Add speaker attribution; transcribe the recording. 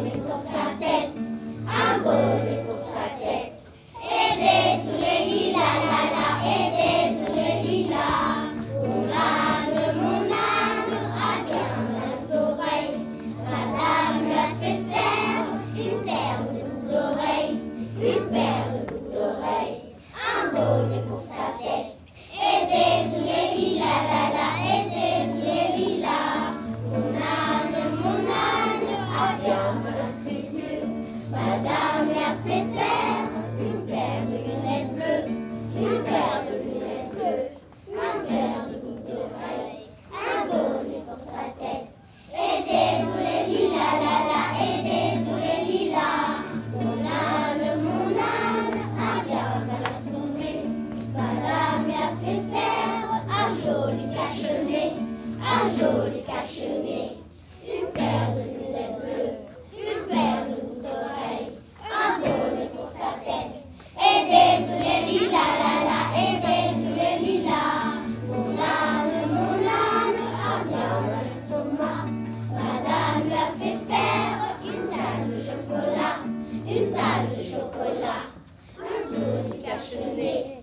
Speaker 1: Holy Ghost. Madame Mère fait faire une paire de lunettes bleues, une paire de lunettes bleues, un paire de boucles d'oreilles, un bonnet pour sa tête, et des sous les lilas, la la, et des sous les lilas. Mon âme, mon âme, a bien mal assommé. Madame Mère fait faire un joli cache-nez, un joli de